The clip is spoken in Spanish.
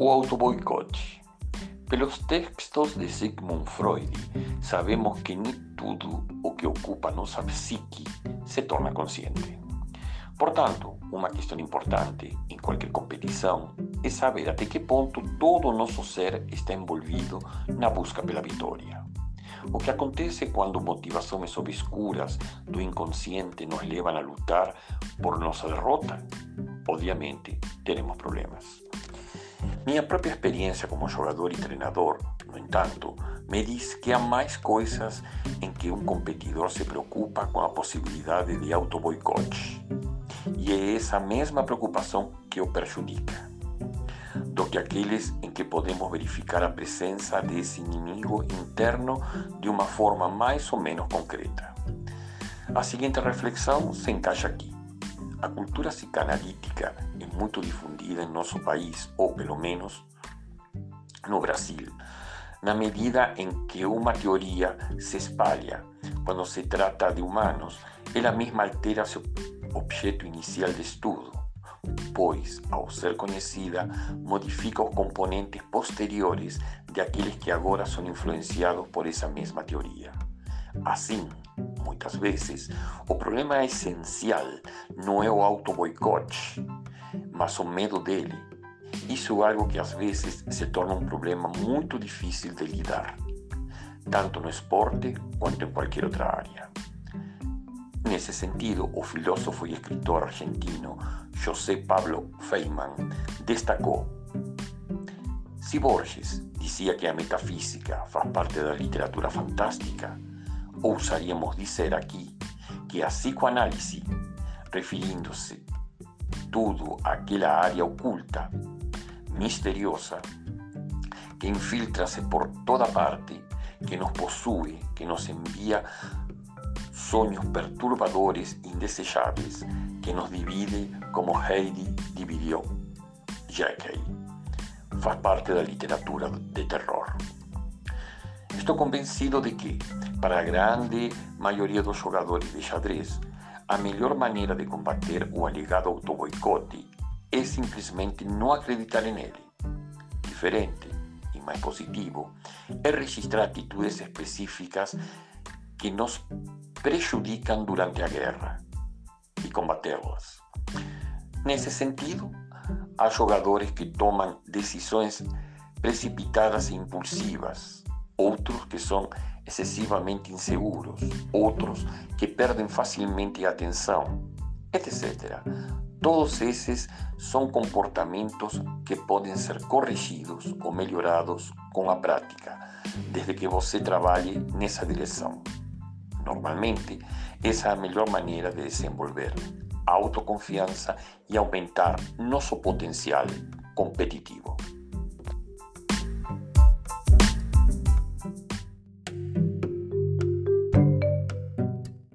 o autoboicote. Pelos textos de Sigmund Freud, sabemos que nem tudo o que ocupa nossa psique se torna consciente. Portanto, uma questão importante em qualquer competição é saber até que ponto todo o nosso ser está envolvido na busca pela vitória. O que acontece quando motivações obscuras do inconsciente nos levam a lutar por nossa derrota? Obviamente, teremos problemas. Minha própria experiência como jogador e treinador, no entanto, me diz que há mais coisas em que um competidor se preocupa com a possibilidade de auto-boicote. E é essa mesma preocupação que o prejudica, do que aqueles em que podemos verificar a presença desse inimigo interno de uma forma mais ou menos concreta. A seguinte reflexão se encaixa aqui. A cultura psicanalítica é muito difundida em nosso país, ou pelo menos no Brasil, na medida em que uma teoria se espalha quando se trata de humanos, ela mesma altera seu objeto inicial de estudo, pois, ao ser conhecida, modifica os componentes posteriores de aqueles que agora são influenciados por essa mesma teoria. Assim, muitas vezes, o problema essencial não é o auto-boicote, mas o medo dele. Isso é algo que às vezes se torna um problema muito difícil de lidar, tanto no esporte quanto em qualquer outra área. Nesse sentido, o filósofo e escritor argentino José Pablo Feynman destacou: se Borges dizia que a metafísica faz parte da literatura fantástica, ousaríamos dizer aqui que a psicoanálise, referindo-se tudo àquela área oculta, misteriosa, que infiltra-se por toda parte, que nos possui, que nos envia sonhos perturbadores, indesejáveis, que nos divide como Heidi dividiu Jekyll. Faz parte da literatura de terror. Estou convencido de que, para a grande maioria dos jogadores de xadrez, a melhor maneira de combater o alegado autoboicote é simplesmente não acreditar nele. Diferente e mais positivo é registrar atitudes específicas que nos prejudicam durante a guerra e combatê-las. Nesse sentido, há jogadores que tomam decisões precipitadas e impulsivas, outros que são excessivamente inseguros, outros que perdem facilmente a atenção, etc. Todos esses são comportamentos que podem ser corrigidos ou melhorados com a prática, desde que você trabalhe nessa direção. Normalmente, essa é a melhor maneira de desenvolver autoconfiança e aumentar nosso potencial competitivo.